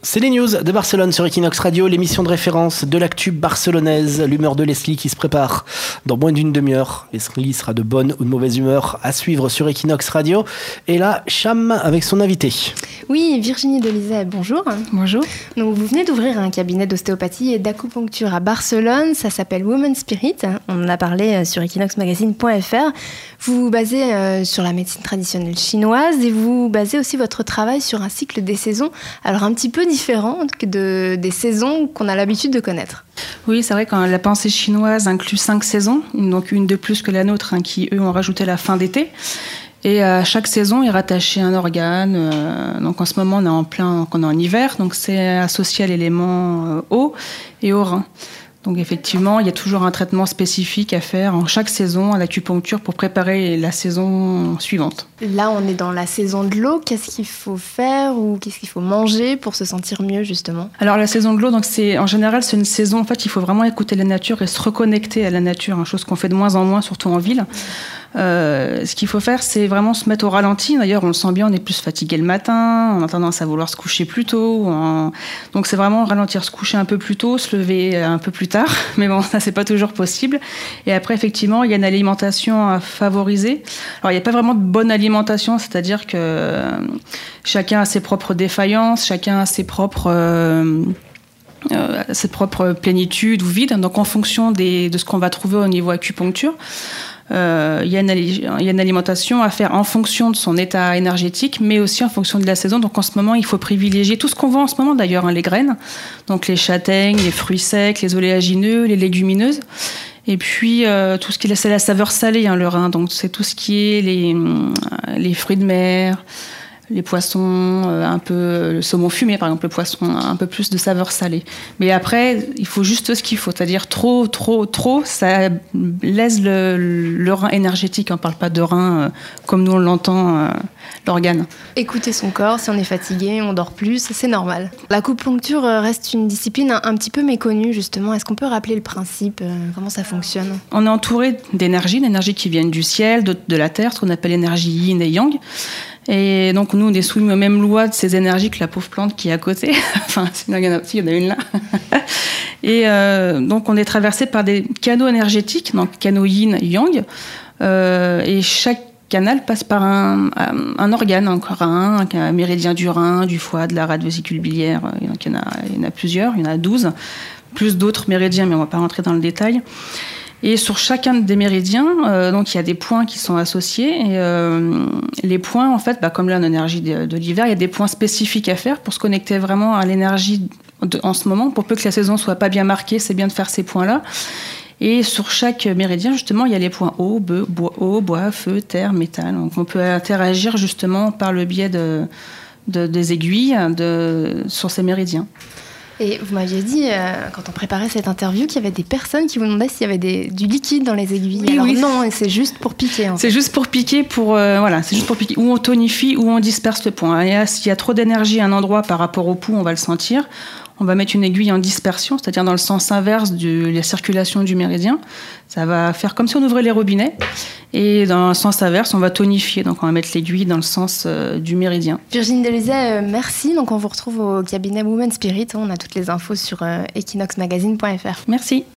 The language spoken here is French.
C'est les news de Barcelone sur Equinox Radio, l'émission de référence de l'actu barcelonaise, l'humeur de Leslie qui se prépare dans moins d'une demi-heure. Leslie sera de bonne ou de mauvaise humeur à suivre sur Equinox Radio. Et là, Cham avec son invité. Oui, Virginie Delizet, bonjour. Bonjour. Donc, vous venez d'ouvrir un cabinet d'ostéopathie et d'acupuncture à Barcelone. Ça s'appelle Woman Spirit. On en a parlé euh, sur equinoxmagazine.fr. Vous vous basez euh, sur la médecine traditionnelle chinoise et vous basez aussi votre travail sur un cycle des saisons. Alors, un petit peu différent que de, des saisons qu'on a l'habitude de connaître. Oui, c'est vrai que la pensée chinoise inclut cinq saisons, donc une de plus que la nôtre, hein, qui eux ont rajouté la fin d'été. Et à chaque saison est rattaché un organe. Euh, donc en ce moment, on est en plein, on est en hiver, donc c'est associé à l'élément euh, eau et au rein. Donc effectivement, il y a toujours un traitement spécifique à faire en chaque saison à l'acupuncture pour préparer la saison suivante. Là, on est dans la saison de l'eau. Qu'est-ce qu'il faut faire ou qu'est-ce qu'il faut manger pour se sentir mieux justement? Alors la saison de l'eau, donc c'est en général c'est une saison. En fait, il faut vraiment écouter la nature et se reconnecter à la nature, hein, chose qu'on fait de moins en moins, surtout en ville. Euh, ce qu'il faut faire, c'est vraiment se mettre au ralenti. D'ailleurs, on le sent bien, on est plus fatigué le matin, on a tendance à vouloir se coucher plus tôt. Donc, c'est vraiment ralentir, se coucher un peu plus tôt, se lever un peu plus tard. Mais bon, ça, c'est pas toujours possible. Et après, effectivement, il y a une alimentation à favoriser. Alors, il n'y a pas vraiment de bonne alimentation, c'est-à-dire que chacun a ses propres défaillances, chacun a ses propres. Euh, euh, ses propres plénitudes ou vides. Donc en fonction de ce qu'on va trouver au niveau acupuncture, euh, il, y a une, il, y a une, alimentation à faire en fonction de son état énergétique, mais aussi en fonction de la saison. Donc en ce moment, il faut privilégier tout ce qu'on voit en ce moment d'ailleurs, hein, les graines, donc les châtaignes, les fruits secs, les oléagineux, les légumineuses. Et puis euh, tout ce qui c'est la saveur salée, hein, le rein. Donc c'est tout ce qui est les, les fruits de mer, les poissons, euh, un peu le saumon fumé par exemple, le poisson un peu plus de saveur salée. Mais après, il faut juste ce qu'il faut, c'est-à-dire trop, trop, trop, ça laisse le, rein énergétique. On ne parle pas de rein euh, comme nous on l'entend, euh, l'organe. Écouter son corps, si on est fatigué, on dort plus, c'est normal. L'acupuncture reste une discipline un, petit peu méconnue justement. Est-ce qu'on peut rappeler le principe, comment ça fonctionne? On est entouré d'énergie, d'énergie qui viennent du ciel, de, de la terre, ce qu'on appelle l'énergie yin et yang. Et donc, nous, on est soumis aux mêmes lois de ces énergies que la pauvre plante qui est à côté. enfin, il y en a, il y en a une là. et euh, donc, on est traversé par des canaux énergétiques, donc canaux yin-yang. Euh, et chaque canal passe par un, un organe, encore un, un méridien du rein, du foie, de la rate vésicule biliaire. Donc, il y, en a, il y en a plusieurs, il y en a 12, plus d'autres méridiens, mais on ne va pas rentrer dans le détail. Et sur chacun des méridiens, euh, donc il y a des points qui sont associés. Et euh, les points, en fait, bah, comme là en énergie de, l'hiver, il y a des points spécifiques à faire pour se connecter vraiment à l'énergie en ce moment. Pour peu que la saison soit pas bien marquée, c'est bien de faire ces points-là. Et sur chaque méridien, justement, il y a les points eau, bois, eau, bois, feu, terre, métal. Donc on peut interagir justement par le biais de, des aiguilles sur ces méridiens. Et vous m'aviez dit, euh, quand on préparait cette interview, qu'il y avait des personnes qui vous demandaient s'il y avait des, du liquide dans les aiguilles. Oui, Alors oui. non, c'est juste pour piquer. C'est juste pour piquer, pour euh, voilà, c'est juste pour piquer. Ou on tonifie, ou on disperse le point. S'il y a trop d'énergie à un endroit par rapport au pouls, on va le sentir on va mettre une aiguille en dispersion, c'est-à-dire dans le sens inverse de la circulation du méridien. Ça va faire comme si on ouvrait les robinets. Et dans le sens inverse, on va tonifier. Donc on va mettre l'aiguille dans le sens euh, du méridien. Virginie Delizet, euh, merci. Donc on vous retrouve au cabinet Women Spirit. On a toutes les infos sur euh, equinoxmagazine.fr. Merci.